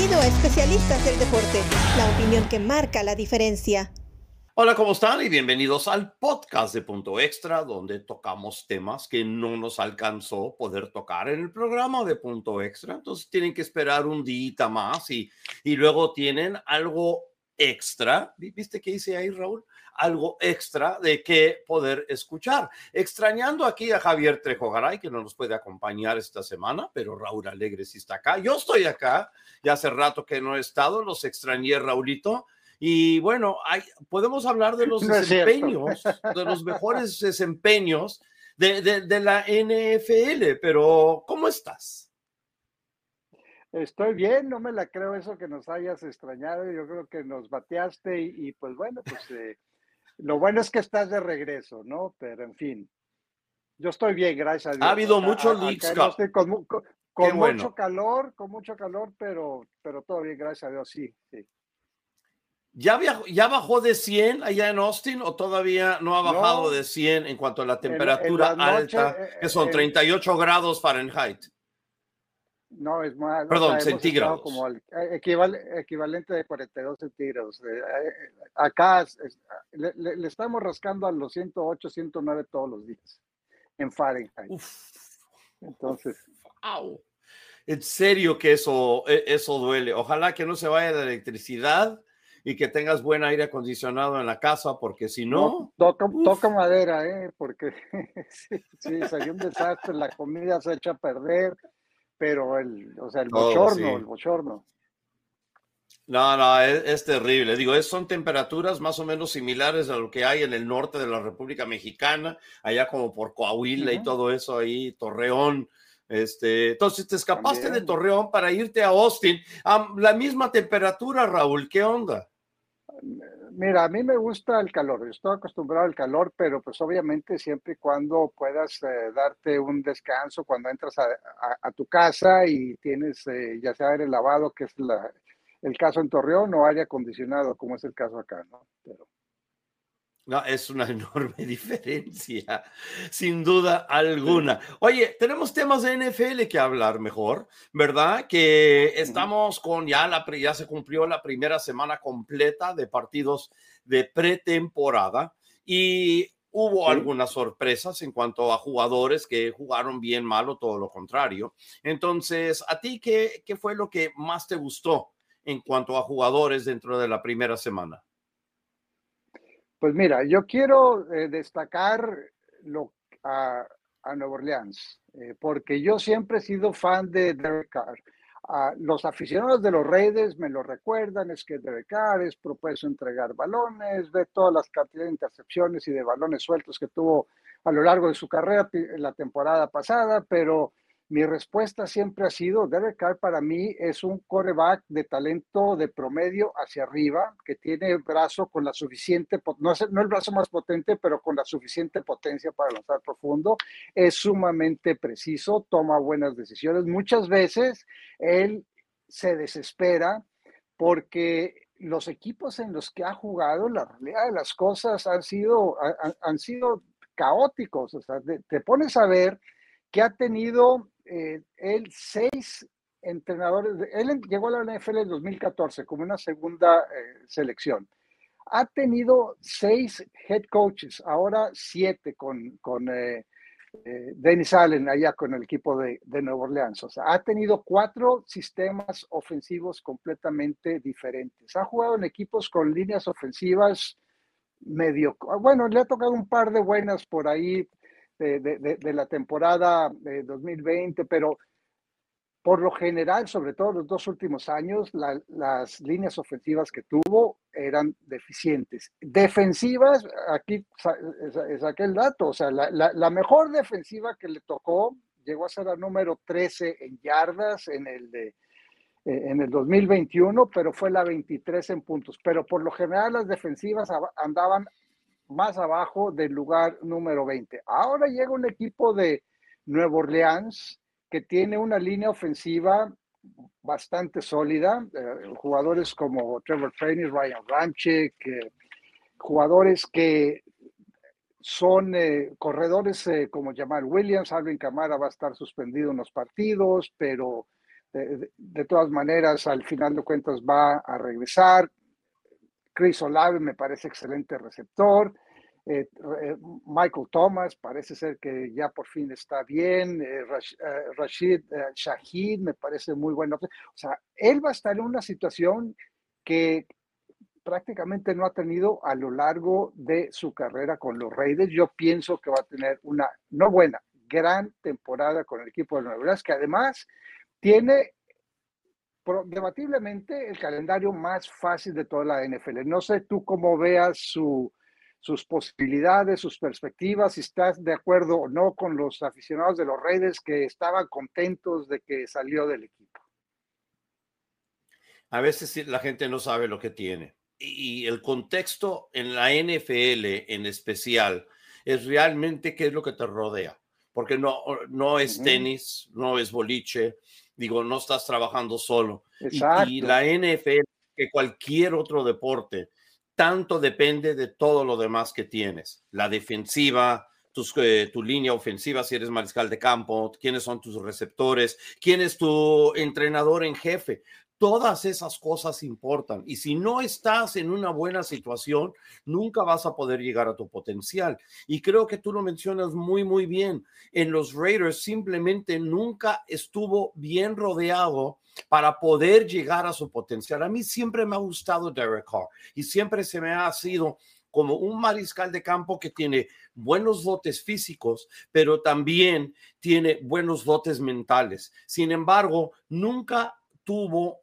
Bienvenido a Especialistas del Deporte, la opinión que marca la diferencia. Hola, ¿cómo están? Y bienvenidos al podcast de Punto Extra, donde tocamos temas que no nos alcanzó poder tocar en el programa de Punto Extra. Entonces tienen que esperar un día más y, y luego tienen algo extra. ¿Viste qué hice ahí, Raúl? Algo extra de que poder escuchar. Extrañando aquí a Javier Trejo Garay, que no nos puede acompañar esta semana, pero Raúl Alegre sí está acá. Yo estoy acá, ya hace rato que no he estado, los extrañé, Raulito. Y bueno, hay, podemos hablar de los desempeños, de los mejores desempeños de, de, de la NFL, pero ¿cómo estás? Estoy bien, no me la creo eso que nos hayas extrañado. Yo creo que nos bateaste y, pues bueno, pues eh, lo bueno es que estás de regreso, ¿no? Pero en fin, yo estoy bien, gracias a Dios. Ha habido mucho leaks, con, con, mucho calor, con mucho calor, pero, pero todo bien, gracias a Dios, sí, sí. ¿Ya, ¿Ya bajó de 100 allá en Austin o todavía no ha bajado de 100 en cuanto a la temperatura alta, que son 38 eh, grados Fahrenheit? No, es más. Perdón, centígrados. Como el equivalente de 42 centígrados. Eh, eh, acá le, estamos rascando a los 108, 109 todos los días en Fahrenheit. Entonces. Wow. En serio que eso, e, eso duele. Ojalá que no se vaya la electricidad y que tengas buen aire acondicionado en la casa, porque si no. toca, madera, ¿eh? Porque sí, sí, salió un desastre, la comida se echa a perder pero el, o sea, el bochorno, el bochorno. No, no, es, terrible. Digo, es, son temperaturas más o menos similares a lo que hay en el norte de la República Mexicana, allá como por Coahuila y todo eso ahí, Torreón. Este, entonces te escapaste de Torreón para irte a Austin. a la misma temperatura, Raúl, ¿qué onda? Mira, a mí me gusta el calor, estoy acostumbrado al calor, pero pues obviamente siempre y cuando puedas eh, darte un descanso cuando entras a, tu casa y tienes eh, ya sea aire lavado, que es la, el caso en Torreón, o aire acondicionado, como es el caso acá, ¿no? Pero, no, es una enorme diferencia, sin duda alguna. Oye, tenemos temas de NFL que hablar mejor, ¿verdad? Que estamos con ya la ya se cumplió la primera semana completa de partidos de pretemporada y hubo algunas sorpresas en cuanto a jugadores que jugaron bien, mal o todo lo contrario. Entonces, ¿a ti qué, qué fue lo que más te gustó en cuanto a jugadores dentro de la primera semana? Pues mira, yo quiero eh, destacar lo, a, a Nueva Orleans, eh, porque yo siempre he sido fan de Derek Carr. los aficionados de los Raiders me lo recuerdan, es que Derek Carr es propuesto entregar balones, ve todas las cantidades de intercepciones y de balones sueltos que tuvo a lo largo de su carrera la temporada pasada, pero mi respuesta siempre ha sido, Derek Carr para mí es un coreback de talento de promedio hacia arriba, que tiene el brazo con la suficiente, no, es, no el brazo más potente, pero con la suficiente potencia para lanzar profundo, es sumamente preciso, toma buenas decisiones. Muchas veces él se desespera porque los equipos en los que ha jugado, la realidad de las cosas han sido, han, sido caóticos. O sea, te pones a ver que ha tenido eh, él seis entrenadores, él llegó a la NFL en 2014 como una segunda eh, selección. Ha tenido seis head coaches, ahora siete con, con eh, Dennis Allen allá con el equipo de, de Nueva Orleans. O sea, ha tenido cuatro sistemas ofensivos completamente diferentes. Ha jugado en equipos con líneas ofensivas medio, bueno, le ha tocado un par de buenas por ahí, de, la temporada de 2020, pero por lo general, sobre todo los dos últimos años, las líneas ofensivas que tuvo eran deficientes. Defensivas, aquí saqué el dato, o sea, la, mejor defensiva que le tocó llegó a ser la número 13 en yardas en el, de, en el 2021, pero fue la 23 en puntos. Pero por lo general las defensivas andaban más abajo del lugar número 20. Ahora llega un equipo de Nueva Orleans que tiene una línea ofensiva bastante sólida, eh, jugadores como Trevor Faney, Ryan Ramchick, eh, jugadores que son eh, corredores como Jamal Williams, Alvin Camara va a estar suspendido en los partidos, pero de, todas maneras, al final de cuentas va a regresar. Chris Olave me parece excelente receptor. Eh, eh, Michael Thomas parece ser que ya por fin está bien. Eh, Rashid Shahid me parece muy bueno. O sea, él va a estar en una situación que prácticamente no ha tenido a lo largo de su carrera con los Raiders. Yo pienso que va a tener una, no buena, gran temporada con el equipo de Nueva Orleans, que además tiene debatiblemente el calendario más fácil de toda la NFL. No sé tú cómo veas su, sus posibilidades, sus perspectivas, si estás de acuerdo o no con los aficionados de los Raiders que estaban contentos de que salió del equipo. A veces la gente no sabe lo que tiene. Y el contexto en la NFL en especial es realmente qué es lo que te rodea. Porque no, no es tenis, no es boliche, digo, no estás trabajando solo. Y, la NFL, que cualquier otro deporte, tanto depende de todo lo demás que tienes. La defensiva, tus, eh, tu línea ofensiva, si eres mariscal de campo, quiénes son tus receptores, quién es tu entrenador en jefe. Todas esas cosas importan y si no estás en una buena situación, nunca vas a poder llegar a tu potencial. Y creo que tú lo mencionas muy, muy bien. En los Raiders simplemente nunca estuvo bien rodeado para poder llegar a su potencial. A mí siempre me ha gustado Derek Carr y siempre se me ha sido como un mariscal de campo que tiene buenos dotes físicos, pero también tiene buenos dotes mentales. Sin embargo, nunca tuvo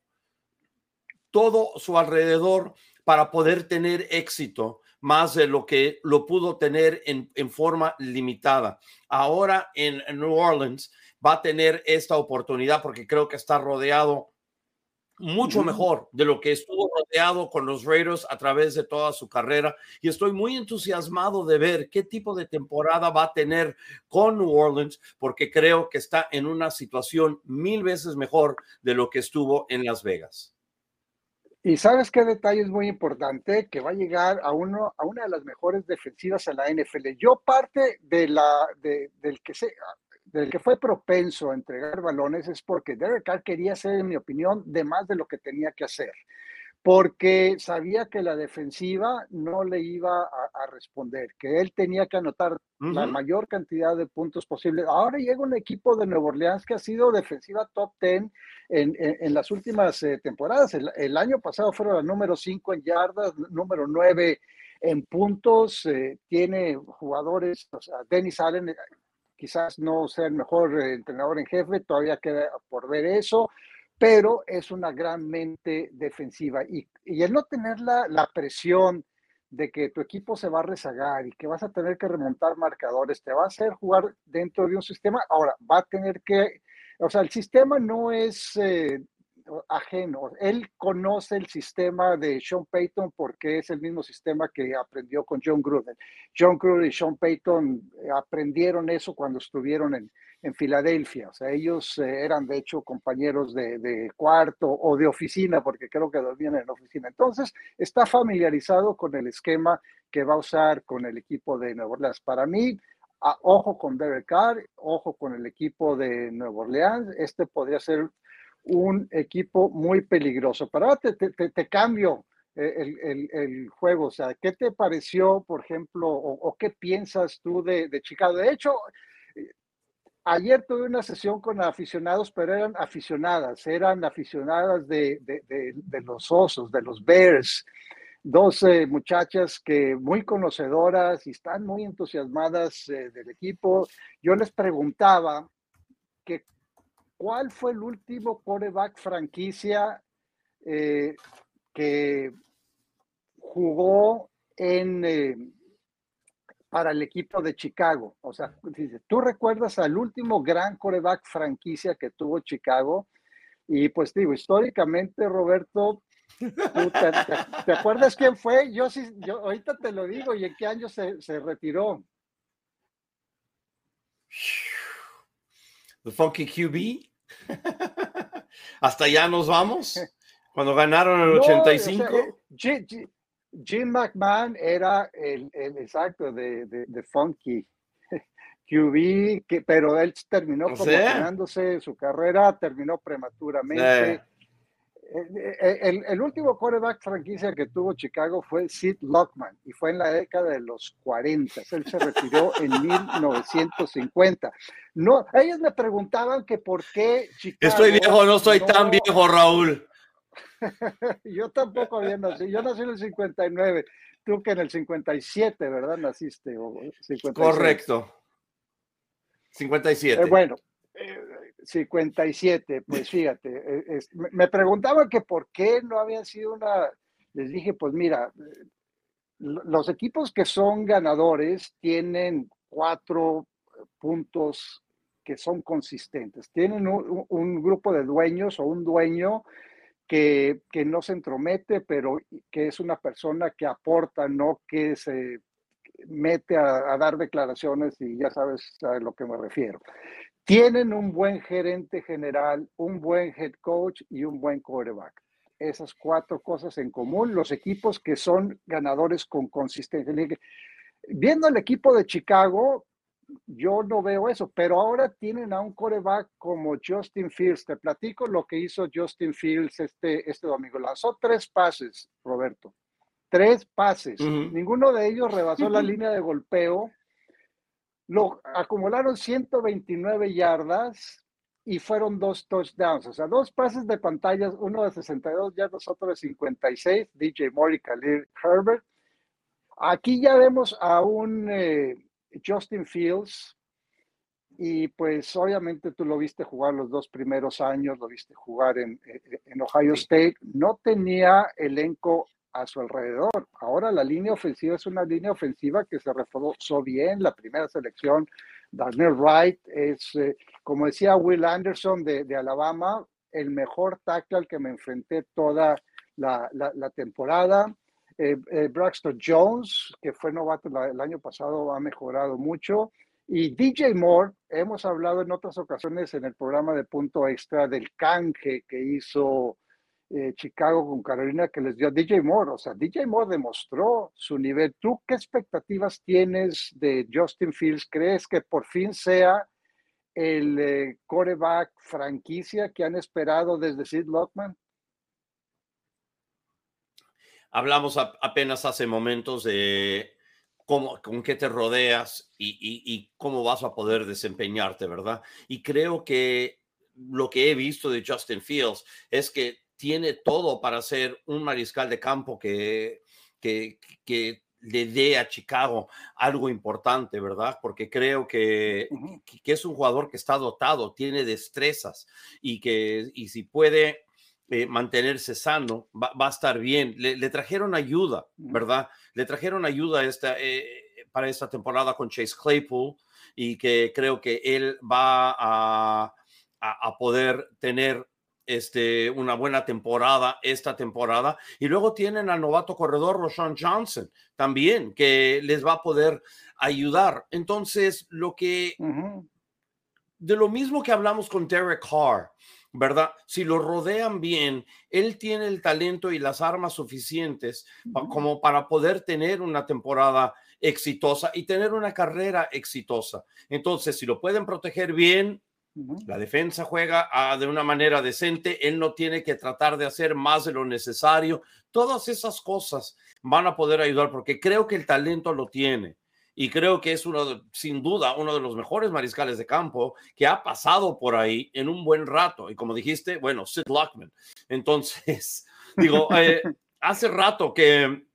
todo su alrededor para poder tener éxito más de lo que lo pudo tener en, forma limitada. Ahora en, New Orleans va a tener esta oportunidad porque creo que está rodeado mucho mejor de lo que estuvo rodeado con los Raiders a través de toda su carrera y estoy muy entusiasmado de ver qué tipo de temporada va a tener con New Orleans porque creo que está en una situación mil veces mejor de lo que estuvo en Las Vegas. Y sabes qué detalle es muy importante, que va a llegar a, uno, a una de las mejores defensivas en la NFL. Yo parte de la, del, que se, del que fue propenso a entregar balones es porque Derek Carr quería hacer, en mi opinión, de más de lo que tenía que hacer porque sabía que la defensiva no le iba a, responder, que él tenía que anotar la mayor cantidad de puntos posibles. Ahora llega un equipo de Nueva Orleans que ha sido defensiva top 10 en, las últimas eh, temporadas. El, año pasado fueron la número 5 en yardas, número 9 en puntos. Eh, tiene jugadores, o sea, Dennis Allen eh, quizás no sea el mejor entrenador en jefe, todavía queda por ver eso pero es una gran mente defensiva. Y, el no tener la, la, presión de que tu equipo se va a rezagar y que vas a tener que remontar marcadores, te va a hacer jugar dentro de un sistema. Ahora, va a tener que, o sea, el sistema no es eh, ajeno. Él conoce el sistema de Sean Payton porque es el mismo sistema que aprendió con John Gruden. John Gruden y Sean Payton eh, aprendieron eso cuando estuvieron en, en Filadelfia. O sea, ellos eh, eran de hecho compañeros de, cuarto o de oficina, porque creo que dormían en la oficina. Entonces, está familiarizado con el esquema que va a usar con el equipo de Nueva Orleans. Para mí, ojo con Derek Carr, ojo con el equipo de Nueva Orleans. Este podría ser un equipo muy peligroso. Pero ahora te, cambio eh, el, juego. O sea, ¿qué te pareció, por ejemplo, o, qué piensas tú de, de Chicago? De hecho, Ayer tuve una sesión con aficionados, pero eran aficionadas, eran aficionadas de, los osos, de los Bears, dos muchachas que muy conocedoras y están muy entusiasmadas eh, del equipo. Yo les preguntaba que cuál fue el último quarterback franquicia eh, que jugó en, eh, para el equipo de Chicago. O sea, tú recuerdas al último gran coreback franquicia que tuvo Chicago. Y pues digo, históricamente, Roberto, te, acuerdas quién fue? Yo sí, yo ahorita te lo digo, y en qué año se, se retiró. The Funky QB. Hasta allá nos vamos. Cuando ganaron el 85. Jim McMahon era el, exacto de, de, Funky QB, que, pero él terminó promocionándose, su carrera terminó prematuramente. El, el, último quarterback franquicia que tuvo Chicago fue Sid Lockman y fue en la década de los 40. Él se retiró en 1950. No, ellos me preguntaban que por qué Chicago. Estoy viejo, no soy tan viejo, Raúl. yo tampoco había nacido. Yo nací en el 59. Tú que en el 57, ¿verdad? Naciste. Correcto. 57. Eh, bueno, 57, pues fíjate, eh, me preguntaban que por qué no habían sido una, les dije, pues mira, los equipos que son ganadores tienen cuatro puntos que son consistentes, tienen un, grupo de dueños o un dueño que, que, no se entromete, pero que es una persona que aporta, no que se mete a, dar declaraciones y ya sabes a lo que me refiero tienen un buen gerente general, un buen head coach y un buen quarterback. Esas cuatro cosas en común, los equipos que son ganadores con consistencia. Viendo el equipo de Chicago, yo no veo eso, pero ahora tienen a un quarterback como Justin Fields. Te platico lo que hizo Justin Fields este, este domingo. Lanzó tres pases, Roberto. Tres pases. Ninguno de ellos rebasó la línea de golpeo lo acumularon 129 yardas y fueron dos touchdowns, o sea, dos pases de pantallas, uno de 62 yardas, otro de 56, DJ Moore y Khalil Herbert. Aquí ya vemos a un eh, Justin Fields y pues obviamente tú lo viste jugar los dos primeros años, lo viste jugar en, en Ohio State, no tenía elenco a su alrededor. Ahora la línea ofensiva es una línea ofensiva que se reforzó bien. La primera selección, Daniel Wright, es, eh, como decía Will Anderson de, Alabama, el mejor tackle al que me enfrenté toda la, temporada. Eh, eh, Braxton Jones, que fue novato el año pasado, ha mejorado mucho. Y DJ Moore, hemos hablado en otras ocasiones en el programa de punto extra del canje que hizo eh, Chicago con Carolina que les dio a DJ Moore. O sea, DJ Moore demostró su nivel. ¿Tú qué expectativas tienes de Justin Fields? ¿Crees que por fin sea el coreback franquicia que han esperado desde Sid Lockman? Hablamos apenas hace momentos de cómo, con qué te rodeas y, y cómo vas a poder desempeñarte, ¿verdad? Y creo que lo que he visto de Justin Fields es que tiene todo para ser un mariscal de campo que, que, que le dé a Chicago algo importante, ¿verdad? Porque creo que, que, es un jugador que está dotado, tiene destrezas y que y si puede eh, mantenerse sano, va, a estar bien. Le, trajeron ayuda, ¿verdad? Le trajeron ayuda esta, eh, para esta temporada con Chase Claypool y que creo que él va a, a, a poder tener este, una buena temporada esta temporada. Y luego tienen al novato corredor Roshan Johnson también, que les va a poder ayudar. Entonces, lo que, de lo mismo que hablamos con Derek Carr, ¿verdad? Si lo rodean bien, él tiene el talento y las armas suficientes como para poder tener una temporada exitosa y tener una carrera exitosa. Entonces, si lo pueden proteger bien, la defensa juega ah, de una manera decente, él no tiene que tratar de hacer más de lo necesario. Todas esas cosas van a poder ayudar porque creo que el talento lo tiene y creo que es uno, sin duda, uno de los mejores mariscales de campo que ha pasado por ahí en un buen rato. Y como dijiste, bueno, Sid Luckman. Entonces, digo, eh, hace rato que,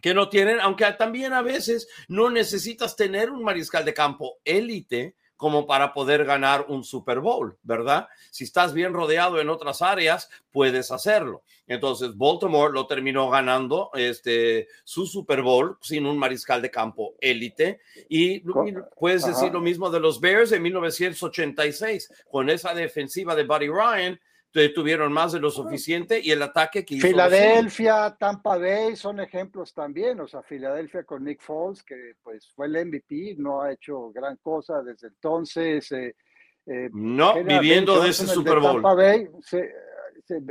que no tienen, aunque también a veces no necesitas tener un mariscal de campo élite como para poder ganar un Super Bowl, ¿verdad? Si estás bien rodeado en otras áreas, puedes hacerlo. Entonces, Baltimore lo terminó ganando este, su Super Bowl sin un mariscal de campo élite. Y puedes decir lo mismo de los Bears en 1986, con esa defensiva de Buddy Ryan tuvieron más de lo suficiente y el ataque que hizo Filadelfia, Tampa Bay son ejemplos también, o sea, Filadelfia con Nick Foles, que pues fue el MVP, no ha hecho gran cosa desde entonces. Eh, eh, no, viviendo de ese Super Bowl. Tampa Bay,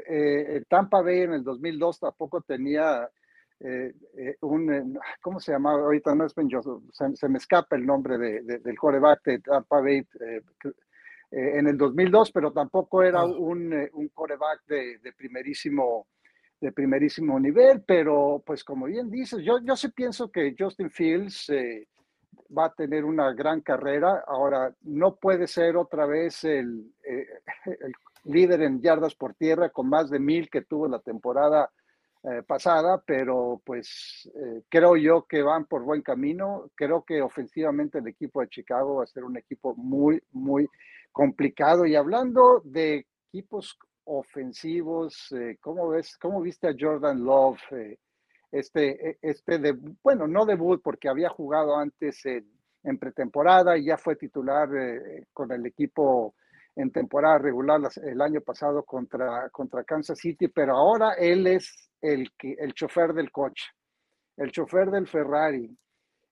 eh, Tampa Bay en el 2002 tampoco tenía eh, eh, un, ¿cómo se llama? Ahorita no es Ben Joseph, se, me escapa el nombre de, del coreback de Tampa Bay en el 2002, pero tampoco era ah. un, un coreback de, de, primerísimo de primerísimo nivel, pero pues como bien dices, yo, yo sí pienso que Justin Fields va a tener una gran carrera. Ahora, no puede ser otra vez el, el líder en yardas por tierra con más de mil que tuvo la temporada eh, pasada, pero pues eh, creo yo que van por buen camino. Creo que ofensivamente el equipo de Chicago va a ser un equipo muy, muy complicado. Y hablando de equipos ofensivos, eh, ¿cómo ves, cómo viste a Jordan Love? este, e, este de, bueno, no debut porque había jugado antes en, en pretemporada y ya fue titular con el equipo en temporada regular el año pasado contra, contra Kansas City, pero ahora él es el, el chofer del coche, el chofer del Ferrari.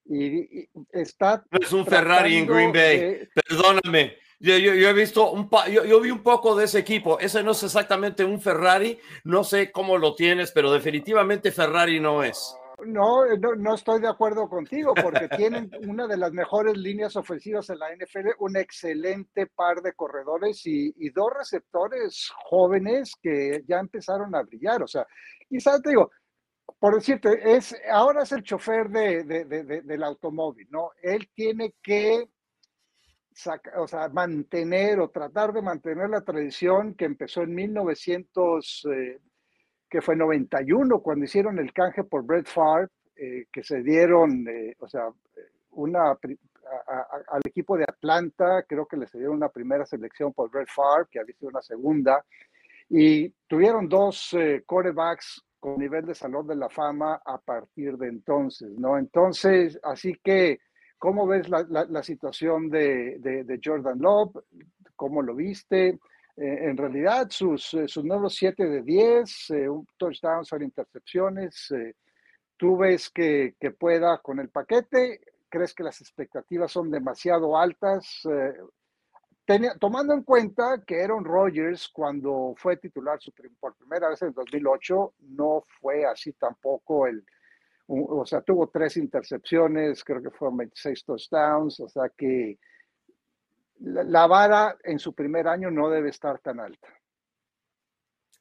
Y, está. No es un Ferrari en Green Bay. Perdóname. Yo, yo, he visto un yo, yo, vi un poco de ese equipo. Ese no es exactamente un Ferrari. No sé cómo lo tienes, pero definitivamente Ferrari no es. No, no, estoy de acuerdo contigo porque tienen una de las mejores líneas ofensivas en la NFL, un excelente par de corredores y, dos receptores jóvenes que ya empezaron a brillar. O sea, quizás te digo, por decirte, es, ahora es el chofer de, del automóvil, ¿no? Él tiene que o sea, mantener o tratar de mantener la tradición que empezó en 1900 que fue 91 cuando hicieron el canje por Brett Favre, eh, que se dieron, eh, o sea, una, al equipo de Atlanta, creo que les dieron una primera selección por Brett Favre, que había sido una segunda, y tuvieron dos eh, quarterbacks con nivel de salón de la fama a partir de entonces, ¿no? Entonces, así que, ¿cómo ves la, situación de, Jordan Love? ¿Cómo lo viste? Eh, en realidad, sus, eh, sus nuevos 7 de 10, eh, un intercepciones, tú ves que, pueda con el paquete, crees que las expectativas son demasiado altas, tomando en cuenta que Aaron Rodgers, cuando fue titular su, por primera vez en 2008, no fue así tampoco el, o sea, tuvo tres intercepciones, creo que fueron 26 touchdowns, o sea que la, vara en su primer año no debe estar tan alta.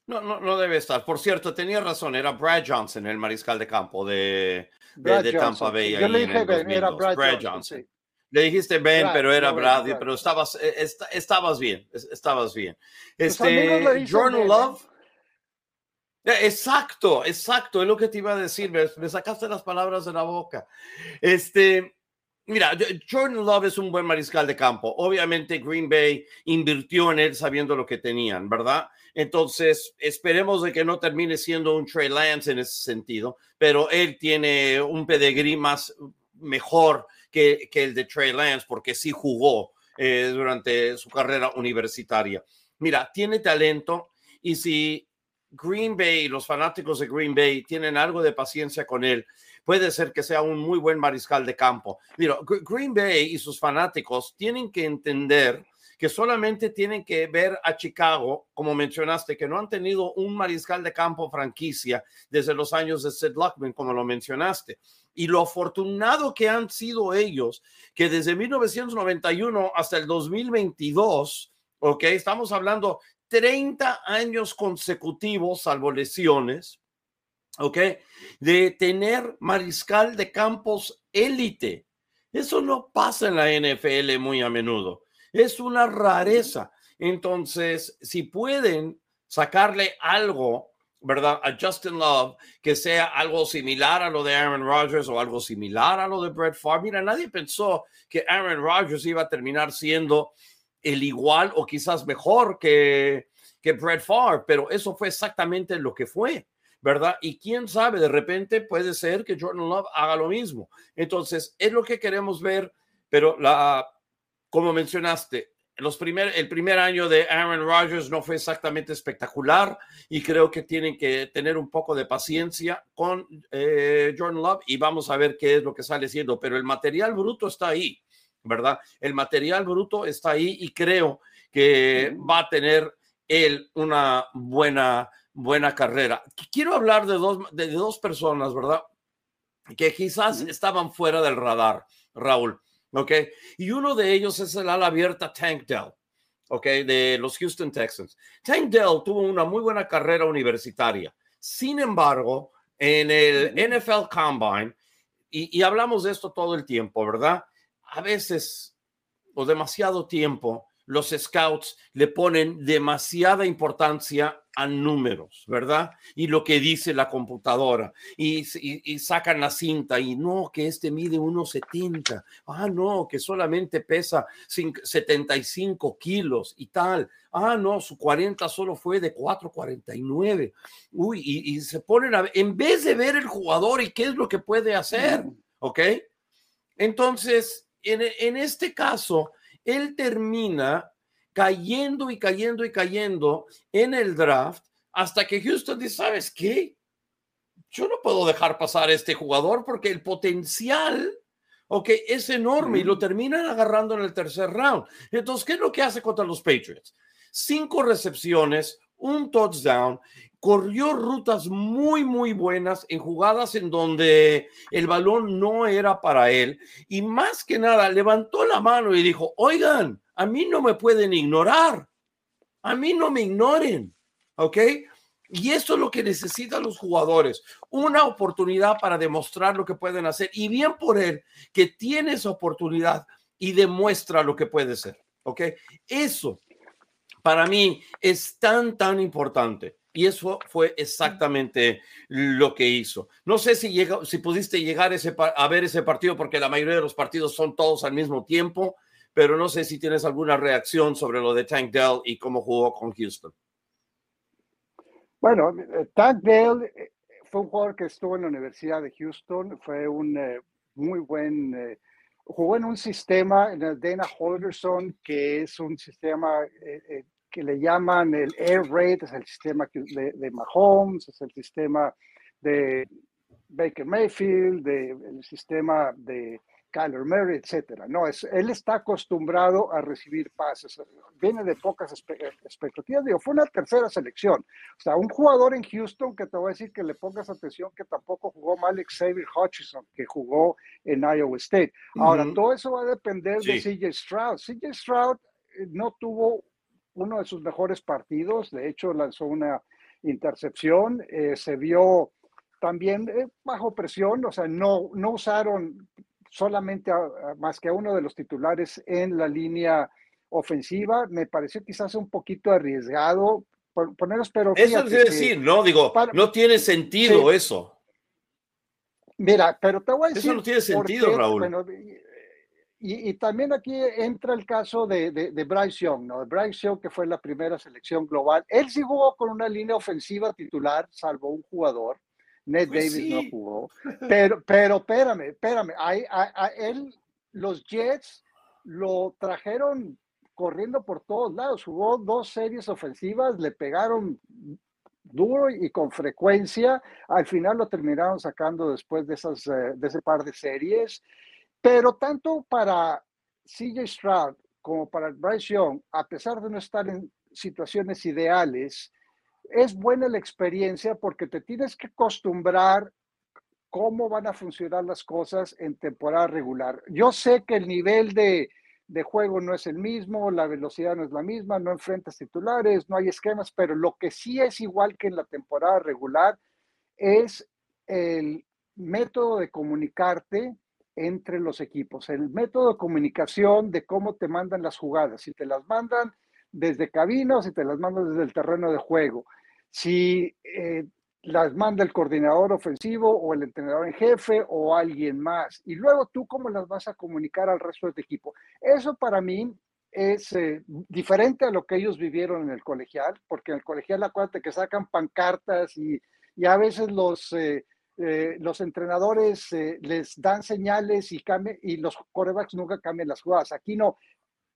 No, no, no debe estar. Por cierto, tenía razón, era Brad Johnson, el mariscal de campo de, de, Tampa Bay. Yo le dije Ben, era Brad, Johnson. Le dijiste Ben, pero era Brad, pero estabas, eh, estabas bien, estabas bien. Este, Jordan Love. Exacto, exacto, es lo que te iba a decir, me, me, sacaste las palabras de la boca. Este, Mira, Jordan Love es un buen mariscal de campo. Obviamente Green Bay invirtió en él sabiendo lo que tenían, ¿verdad? Entonces, esperemos de que no termine siendo un Trey Lance en ese sentido, pero él tiene un pedigrí más mejor que, que el de Trey Lance porque sí jugó eh, durante su carrera universitaria. Mira, tiene talento y si Green Bay, los fanáticos de Green Bay tienen algo de paciencia con él, puede ser que sea un muy buen mariscal de campo. Mira, Green Bay y sus fanáticos tienen que entender que solamente tienen que ver a Chicago, como mencionaste, que no han tenido un mariscal de campo franquicia desde los años de Sid Luckman, como lo mencionaste. Y lo afortunado que han sido ellos, que desde 1991 hasta el 2022, ok, estamos hablando 30 años consecutivos, salvo lesiones, ¿ok? De tener mariscal de campos élite. Eso no pasa en la NFL muy a menudo. Es una rareza. Entonces, si pueden sacarle algo, ¿verdad? A Justin Love, que sea algo similar a lo de Aaron Rodgers o algo similar a lo de Brett Favre. Mira, nadie pensó que Aaron Rodgers iba a terminar siendo el igual o quizás mejor que, que Brett Favre, pero eso fue exactamente lo que fue. ¿verdad? Y quién sabe, de repente puede ser que Jordan Love haga lo mismo. Entonces, es lo que queremos ver, pero la, como mencionaste, los primer, el primer año de Aaron Rodgers no fue exactamente espectacular y creo que tienen que tener un poco de paciencia con eh, Jordan Love y vamos a ver qué es lo que sale siendo, pero el material bruto está ahí, ¿verdad? El material bruto está ahí y creo que va a tener él una buena buena carrera. Quiero hablar de dos, de, dos personas, ¿verdad? Que quizás estaban fuera del radar, Raúl. ¿Ok? Y uno de ellos es el ala abierta Tank Dell. ¿ok? De los Houston Texans. Tank Dell tuvo una muy buena carrera universitaria. Sin embargo, en el NFL Combine, y, y, hablamos de esto todo el tiempo, ¿verdad? A veces, o demasiado tiempo, los scouts le ponen demasiada importancia a números, ¿verdad? Y lo que dice la computadora. Y, sacan la cinta y no, que este mide 1,70. Ah, no, que solamente pesa 75 kilos y tal. Ah, no, su 40 solo fue de 4,49. Uy, y, se ponen a en vez de ver el jugador y qué es lo que puede hacer, ¿ok? Entonces, en, en este caso, él termina cayendo y cayendo y cayendo en el draft hasta que Houston dice, ¿sabes qué? Yo no puedo dejar pasar a este jugador porque el potencial, ok, es enorme y lo terminan agarrando en el tercer round. Entonces, ¿qué es lo que hace contra los Patriots? Cinco recepciones, un touchdown, corrió rutas muy, muy buenas en jugadas en donde el balón no era para él. Y más que nada, levantó la mano y dijo, oigan, a mí no me pueden ignorar. A mí no me ignoren. ¿Ok? Y esto es lo que necesitan los jugadores, una oportunidad para demostrar lo que pueden hacer. Y bien por él, que tiene esa oportunidad y demuestra lo que puede ser. ¿Ok? Eso para mí es tan, tan importante. Y eso fue exactamente lo que hizo. No sé si, llega, si pudiste llegar a ver ese partido, porque la mayoría de los partidos son todos al mismo tiempo, pero no sé si tienes alguna reacción sobre lo de Tank Dell y cómo jugó con Houston. Bueno, eh, Tank Dell eh, fue un jugador que estuvo en la Universidad de Houston, fue un eh, muy buen, jugó en un sistema, en el Dana Holderson, que es un sistema que le llaman el Air Raid, es el sistema de, de Mahomes, es el sistema de Baker Mayfield, de, el sistema de Kyler Murray, etcétera. No, es, él está acostumbrado a recibir pases, viene de pocas expectativas. Digo, fue una tercera selección. O sea, un jugador en Houston que te voy a decir que le pongas atención, que tampoco jugó mal Xavier Hutchinson, que jugó en Iowa State. Ahora, todo eso va a depender de CJ Stroud. CJ Stroud eh, no tuvo uno de sus mejores partidos, de hecho lanzó una intercepción, eh, se vio también eh, bajo presión, o sea, no, no usaron solamente más que a uno de los titulares en la línea ofensiva, me pareció quizás un poquito arriesgado ponerlos, pero... Eso es decir, no, digo, no tiene sentido eso. Mira, pero te voy a decir... Eso no tiene sentido, Raúl. Y, también aquí entra el caso de, de, Bryce Young, ¿no? Bryce Young, que fue la primera selección global. Él sí jugó con una línea ofensiva titular, salvo un jugador. Ned pues Davis no jugó. Pero, pero espérame, espérame. A, él, los Jets lo trajeron corriendo por todos lados. Jugó dos series ofensivas, le pegaron duro y con frecuencia. Al final lo terminaron sacando después de, esas, eh, de ese par de series. Pero tanto para CJ Stroud como para Bryce Young, a pesar de no estar en situaciones ideales, es buena la experiencia porque te tienes que acostumbrar cómo van a funcionar las cosas en temporada regular. Yo sé que el nivel de, de, juego no es el mismo, la velocidad no es la misma, no enfrentas titulares, no hay esquemas, pero lo que sí es igual que en la temporada regular es el método de comunicarte entre los equipos, el método de comunicación de cómo te mandan las jugadas, si te las mandan desde cabina o si te las mandan desde el terreno de juego, si eh, las manda el coordinador ofensivo o el entrenador en jefe o alguien más, y luego tú cómo las vas a comunicar al resto de equipo. Eso para mí es eh, diferente a lo que ellos vivieron en el colegial, porque en el colegial acuérdate que sacan pancartas y, y a veces los... Eh, los entrenadores les dan señales y, y los corebacks nunca cambian las jugadas. Aquí no.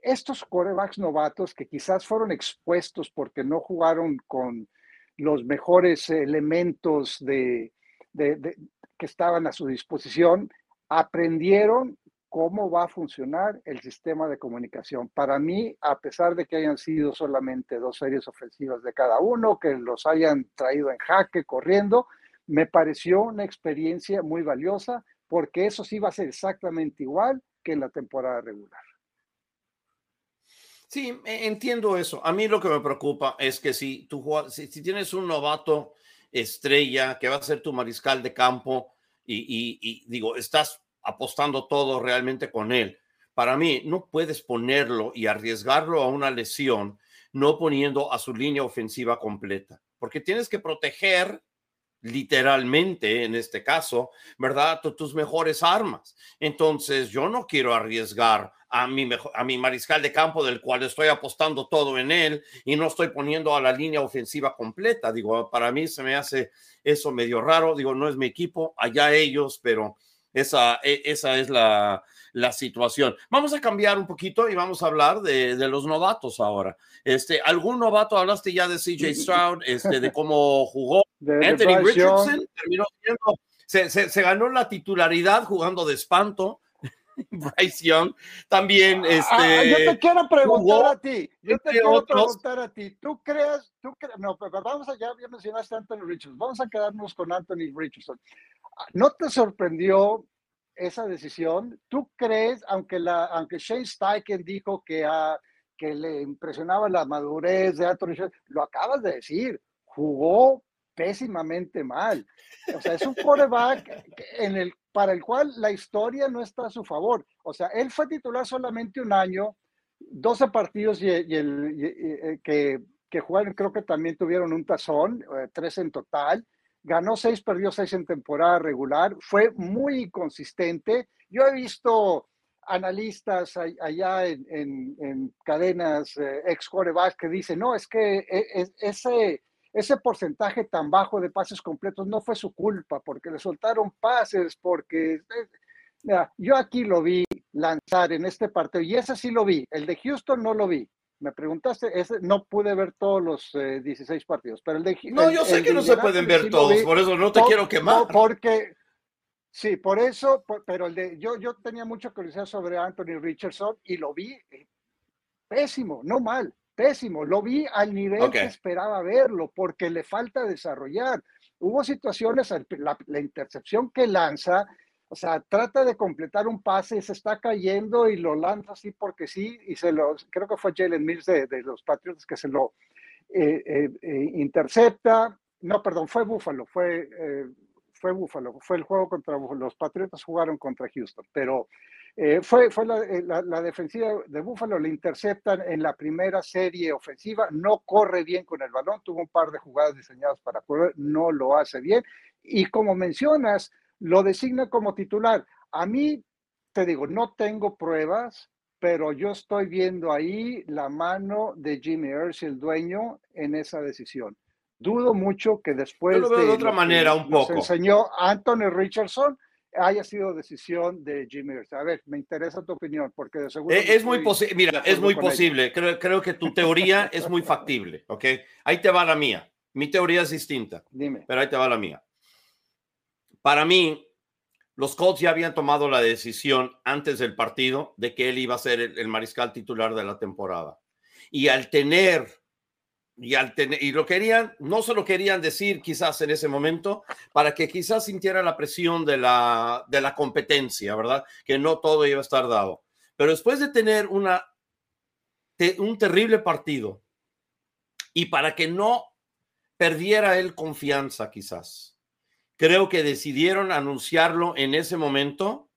Estos corebacks novatos que quizás fueron expuestos porque no jugaron con los mejores elementos de, que estaban a su disposición, aprendieron cómo va a funcionar el sistema de comunicación. Para mí, a pesar de que hayan sido solamente dos series ofensivas de cada uno, que los hayan traído en jaque corriendo, me pareció una experiencia muy valiosa porque eso sí va a ser exactamente igual que en la temporada regular. Sí, e, entiendo eso. A mí lo que me preocupa es que si tú si, tienes un novato estrella que va a ser tu mariscal de campo y, y digo, estás apostando todo realmente con él. Para mí, no puedes ponerlo y arriesgarlo a una lesión no poniendo a su línea ofensiva completa, porque tienes que proteger literalmente en este caso, ¿verdad? tus mejores armas. Entonces, yo no quiero arriesgar a mi, a mi mariscal de campo del cual estoy apostando todo en él y no estoy poniendo a la línea ofensiva completa. Digo, para mí se me hace eso medio raro. Digo, no es mi equipo, allá ellos, pero esa, e, esa es la, la situación. Vamos a cambiar un poquito y vamos a hablar de, de, los novatos ahora. Este, ¿Algún novato hablaste ya de CJ Stroud, este, de cómo jugó? Anthony Richardson terminó siendo, se, se, se, ganó la titularidad jugando de espanto. Bryce Young también. Este, ah, yo te quiero preguntar a ti. Yo te quiero otros. preguntar a ti. ¿Tú crees? Tú crees no, pero vamos allá, ya mencionaste a Anthony Richardson. Vamos a quedarnos con Anthony Richardson. ¿No te sorprendió esa decisión? ¿Tú crees, aunque, la, aunque Shane Steichen dijo que, a, que le impresionaba la madurez de Anthony lo acabas de decir, jugó pésimamente mal. O sea, es un quarterback en el, para el cual la historia no está a su favor. O sea, él fue titular solamente un año, 12 partidos y, y el, y, eh, que, que jugaron, creo que también tuvieron un tazón, eh, tres en total ganó seis, perdió seis en temporada regular, fue muy consistente. Yo he visto analistas allá en, cadenas eh, ex corebacks que dicen, no, es que e, ese, ese porcentaje tan bajo de pases completos no fue su culpa, porque le soltaron pases, porque... Eh, yo aquí lo vi lanzar en este partido y ese sí lo vi, el de Houston no lo vi, me preguntaste, ese, no pude ver todos los 16 eh, partidos, pero el de... No, el, yo sé que no se pueden ver todos, por eso no te por, quiero quemar. porque, sí, por eso, por, pero el de, yo, yo tenía mucha curiosidad sobre Anthony Richardson y lo vi eh, pésimo, no mal, pésimo, lo vi al nivel okay. que esperaba verlo, porque le falta desarrollar. Hubo situaciones, la, la intercepción que lanza, o sea, trata de completar un pase y se está cayendo y lo lanza así porque sí, y se lo, creo que fue Jalen Mills de, de los Patriots que se lo eh, eh, eh, intercepta. No, perdón, fue Buffalo, fue, fue Buffalo, fue el juego contra los Patriotas jugaron contra Houston, pero fue, fue la, la, defensiva de Buffalo, le interceptan en la primera serie ofensiva, no corre bien con el balón, tuvo un par de jugadas diseñadas para correr, no lo hace bien. Y como mencionas, lo designa como titular. A mí, te digo, no tengo pruebas, pero yo estoy viendo ahí la mano de Jimmy Earls, el dueño, en esa decisión. Dudo mucho que después yo lo veo de, de otra manera un poco. enseñó Anthony Richardson haya sido decisión de Jimmy Earls. A ver, me interesa tu opinión, porque de seguro... Es, es muy posible, mira, es muy posible. Creo, creo que tu teoría es muy factible, ¿ok? Ahí te va la mía. Mi teoría es distinta. Dime. Pero ahí te va la mía. Para mí, los Colts ya habían tomado la decisión antes del partido de que él iba a ser el, mariscal titular de la temporada. Y al tener, y al tener, y lo querían, no se lo querían decir quizás en ese momento, para que quizás sintiera la presión de la, de la competencia, ¿verdad? Que no todo iba a estar dado. Pero después de tener una, un terrible partido, y para que no perdiera él confianza quizás, creo que decidieron anunciarlo en ese momento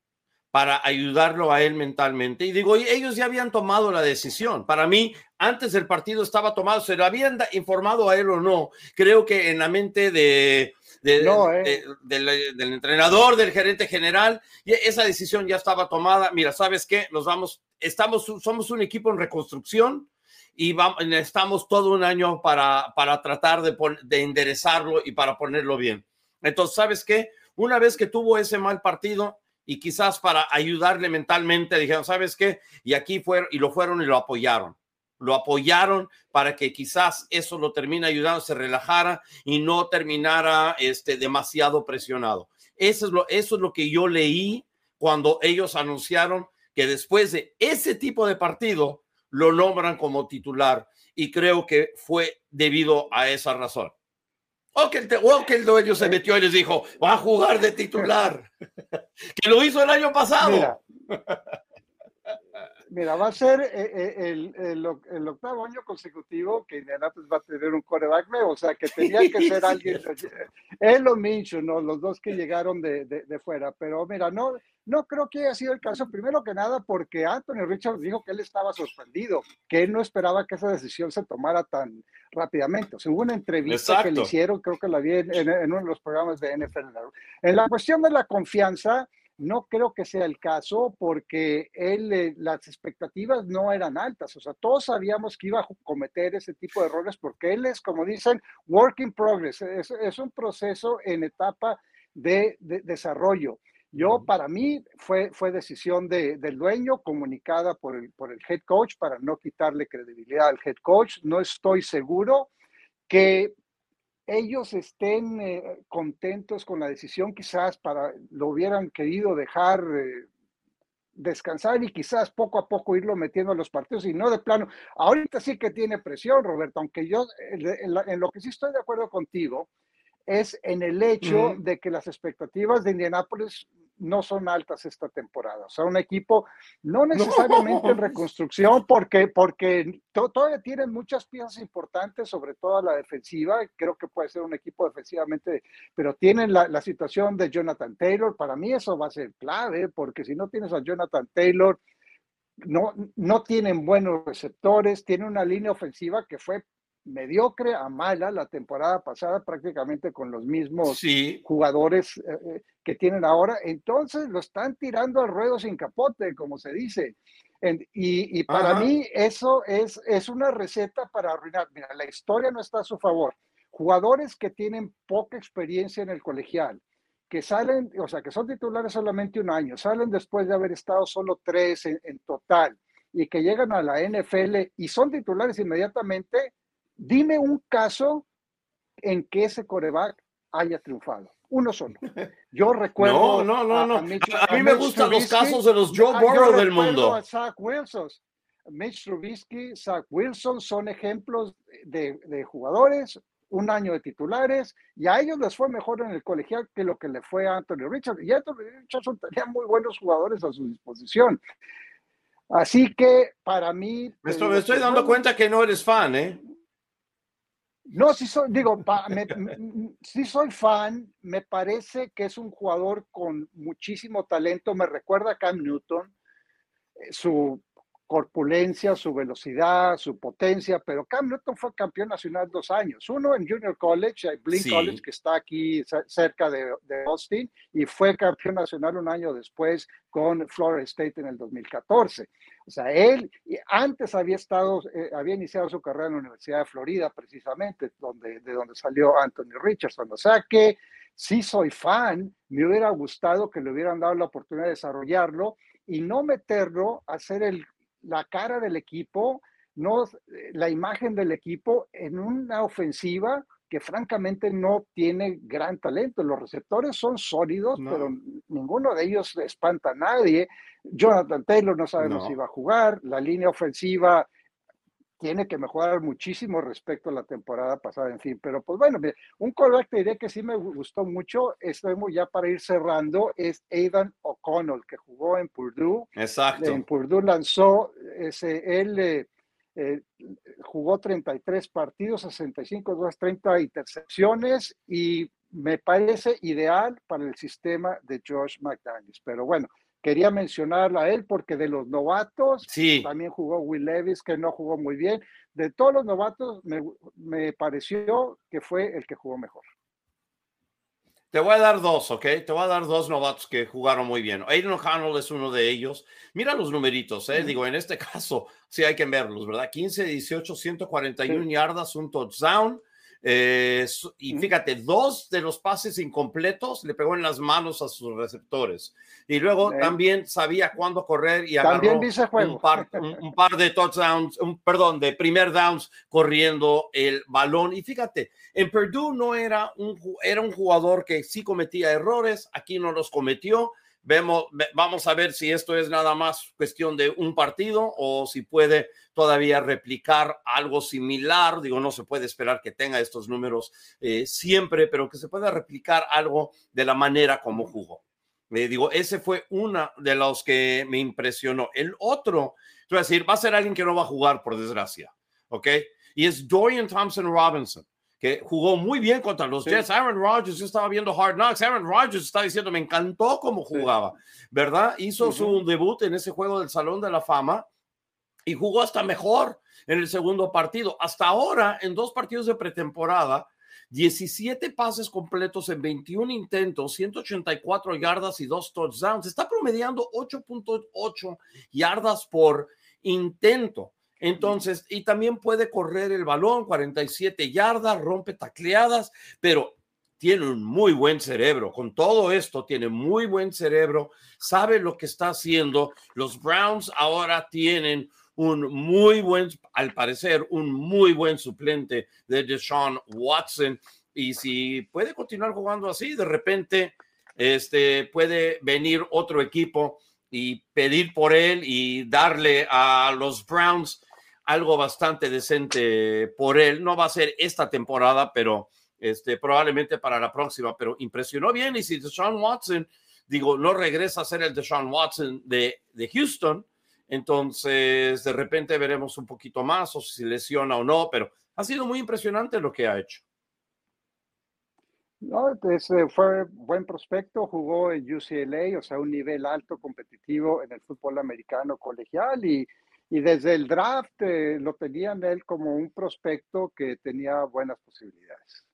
para ayudarlo a él mentalmente. Y digo, ellos ya habían tomado la decisión. Para mí, antes del partido estaba tomado, se lo habían informado a él o no. Creo que en la mente de, de, no, eh. de, del, del, entrenador, del gerente general, esa decisión ya estaba tomada. Mira, ¿sabes qué? Nos vamos, estamos, somos un equipo en reconstrucción y vamos, estamos todo un año para, para tratar de, de enderezarlo y para ponerlo bien. Entonces, ¿sabes qué? Una vez que tuvo ese mal partido y quizás para ayudarle mentalmente, dijeron, ¿sabes qué? Y aquí fueron y lo fueron y lo apoyaron. Lo apoyaron para que quizás eso lo termine ayudando, se relajara y no terminara este, demasiado presionado. Eso es, lo, eso es lo que yo leí cuando ellos anunciaron que después de ese tipo de partido lo nombran como titular y creo que fue debido a esa razón. O que, el, o que el dueño se metió y les dijo, va a jugar de titular, que lo hizo el año pasado. Mira, va a ser eh, eh, el, el, octavo año consecutivo que Indianapolis va a tener un coreback nuevo, o sea que tenía que ser alguien. Él lo ¿no? los dos que llegaron de, de, de, fuera, pero mira, no, no creo que haya sido el caso, primero que nada, porque Anthony Richards dijo que él estaba sorprendido, que él no esperaba que esa decisión se tomara tan rápidamente. O sea, hubo una entrevista que le hicieron, creo que la vi en, en, uno de los programas de NFL. En la cuestión de la confianza, no creo que sea el caso porque él, eh, las expectativas no eran altas. O sea, todos sabíamos que iba a cometer ese tipo de errores porque él es, como dicen, work in progress. Es, es un proceso en etapa de, de desarrollo. Yo, para mí, fue, fue decisión de, del dueño comunicada por el, por el head coach para no quitarle credibilidad al head coach. No estoy seguro que ellos estén eh, contentos con la decisión, quizás para lo hubieran querido dejar eh, descansar y quizás poco a poco irlo metiendo a los partidos y no de plano. Ahorita sí que tiene presión, Roberto, aunque yo en lo que sí estoy de acuerdo contigo es en el hecho de que las expectativas de Indianápolis no son altas esta temporada. O sea, un equipo no necesariamente en reconstrucción, porque, porque todavía tienen muchas piezas importantes, sobre todo la defensiva. Creo que puede ser un equipo defensivamente, pero tienen la, la situación de Jonathan Taylor. Para mí eso va a ser clave, porque si no tienes a Jonathan Taylor, no, no tienen buenos receptores, tiene una línea ofensiva que fue mediocre a mala la temporada pasada, prácticamente con los mismos jugadores eh, eh, que tienen ahora. Entonces lo están tirando al ruedo sin capote, como se dice. y, para mí eso es, es una receta para arruinar. Mira, la historia no está a su favor. Jugadores que tienen poca experiencia en el colegial, que salen, o sea, que son titulares solamente un año, salen después de haber estado solo tres en, en total y que llegan a la NFL y son titulares inmediatamente, Dime un caso en que ese coreback haya triunfado. Uno solo. Yo recuerdo. No, no, no, a, mí me gustan los casos de los Joe ah, Burrow del mundo. A Zach Wilson. Mitch Trubisky, Zach Wilson son ejemplos de, de, jugadores, un año de titulares, y a ellos les fue mejor en el colegial que lo que le fue a Anthony Richardson. Y Anthony Richardson tenía muy buenos jugadores a su disposición. Así que para mí. Me estoy, me estoy dando cuenta que no eres fan, ¿eh? No, sí soy, digo, sí soy fan, me parece que es un jugador con muchísimo talento, me recuerda a Cam Newton, eh, su corpulencia, su velocidad, su potencia, pero Cam Newton fue campeón nacional dos años, uno en Junior College, Blink College, que está aquí cerca de, Austin, y fue campeón nacional un año después con Florida State en el 2014. O sea, él antes había estado, eh, había iniciado su carrera en la Universidad de Florida, precisamente, donde, de donde salió Anthony Richardson. O sea que sí soy fan, me hubiera gustado que le hubieran dado la oportunidad de desarrollarlo y no meterlo a ser el la cara del equipo, no la imagen del equipo en una ofensiva que francamente no tiene gran talento. Los receptores son sólidos, pero ninguno de ellos espanta a nadie. Jonathan Taylor no sabemos si va a jugar. La línea ofensiva tiene que mejorar muchísimo respecto a la temporada pasada, en fin. Pero pues bueno, un callback te diré que sí me gustó mucho, estoy ya para ir cerrando, es Aidan O'Connell, que jugó en Purdue. Exacto. En Purdue lanzó, ese, él eh, eh, jugó 33 partidos, 65, 230 intercepciones y me parece ideal para el sistema de Josh McDaniels. Pero bueno, quería mencionarlo a él porque de los novatos también jugó Will Levis, que no jugó muy bien. De todos los novatos, me, pareció que fue el que jugó mejor. Te voy a dar dos, ¿ok? Te voy a dar dos novatos que jugaron muy bien. Aiden O'Connell es uno de ellos. Mira los numeritos, ¿eh? Digo, en este caso sí hay que verlos, ¿verdad? 15, 18, 141 yardas, un touchdown. Eh, y fíjate, dos de los pases incompletos le pegó en las manos a sus receptores. Y luego también sabía cuándo correr y agarró un par, un, par, de touchdowns, un, perdón, de primer downs corriendo el balón. Y fíjate, en Purdue no era un, era un jugador que sí cometía errores, aquí no los cometió Vemos, vamos a ver si esto es nada más cuestión de un partido o si puede todavía replicar algo similar. Digo, no se puede esperar que tenga estos números eh, siempre, pero que se pueda replicar algo de la manera como jugó. Eh, digo, ese fue uno de los que me impresionó. El otro, es decir, va a ser alguien que no va a jugar, por desgracia, ¿ok? Y es Dorian Thompson Robinson que jugó muy bien contra los Jets. Aaron Rodgers, yo estaba viendo Hard Knocks. Aaron Rodgers está diciendo, me encantó cómo jugaba, ¿verdad? Hizo su debut en ese juego del Salón de la Fama y jugó hasta mejor en el segundo partido. Hasta ahora, en dos partidos de pretemporada, 17 pases completos en 21 intentos, 184 yardas y dos touchdowns. Está promediando 8.8 yardas por intento. Entonces, y también puede correr el balón, 47 yardas, rompe tacleadas, pero tiene un muy buen cerebro. Con todo esto, tiene muy buen cerebro, sabe lo que está haciendo. Los Browns ahora tienen un muy buen, al parecer, un muy buen suplente de Deshaun Watson. Y si puede continuar jugando así, de repente este, puede venir otro equipo y pedir por él y darle a los Browns algo bastante decente por él. No va a ser esta temporada, pero este, probablemente para la próxima, pero impresionó bien. Y si Deshaun Watson, digo, no regresa a ser el Deshaun Watson de, de Houston, entonces de repente veremos un poquito más o si lesiona o no, pero ha sido muy impresionante lo que ha hecho. No, ese fue buen prospecto, jugó en UCLA, o sea, un nivel alto competitivo en el fútbol americano colegial y y desde el draft eh, lo tenían él como un prospecto que tenía buenas posibilidades.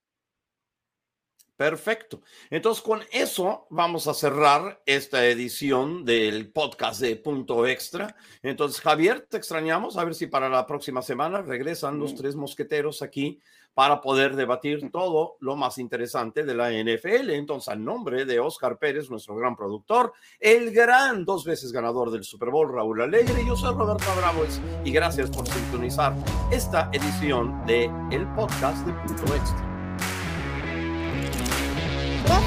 Perfecto. Entonces, con eso vamos a cerrar esta edición del podcast de Punto Extra. Entonces, Javier, te extrañamos. A ver si para la próxima semana regresan los mm. tres mosqueteros aquí para poder debatir todo lo más interesante de la NFL. Entonces, al nombre de Oscar Pérez, nuestro gran productor, el gran dos veces ganador del Super Bowl, Raúl Alegre, yo soy Roberto Abravoes y gracias por sintonizar esta edición de el podcast de Punto Extra.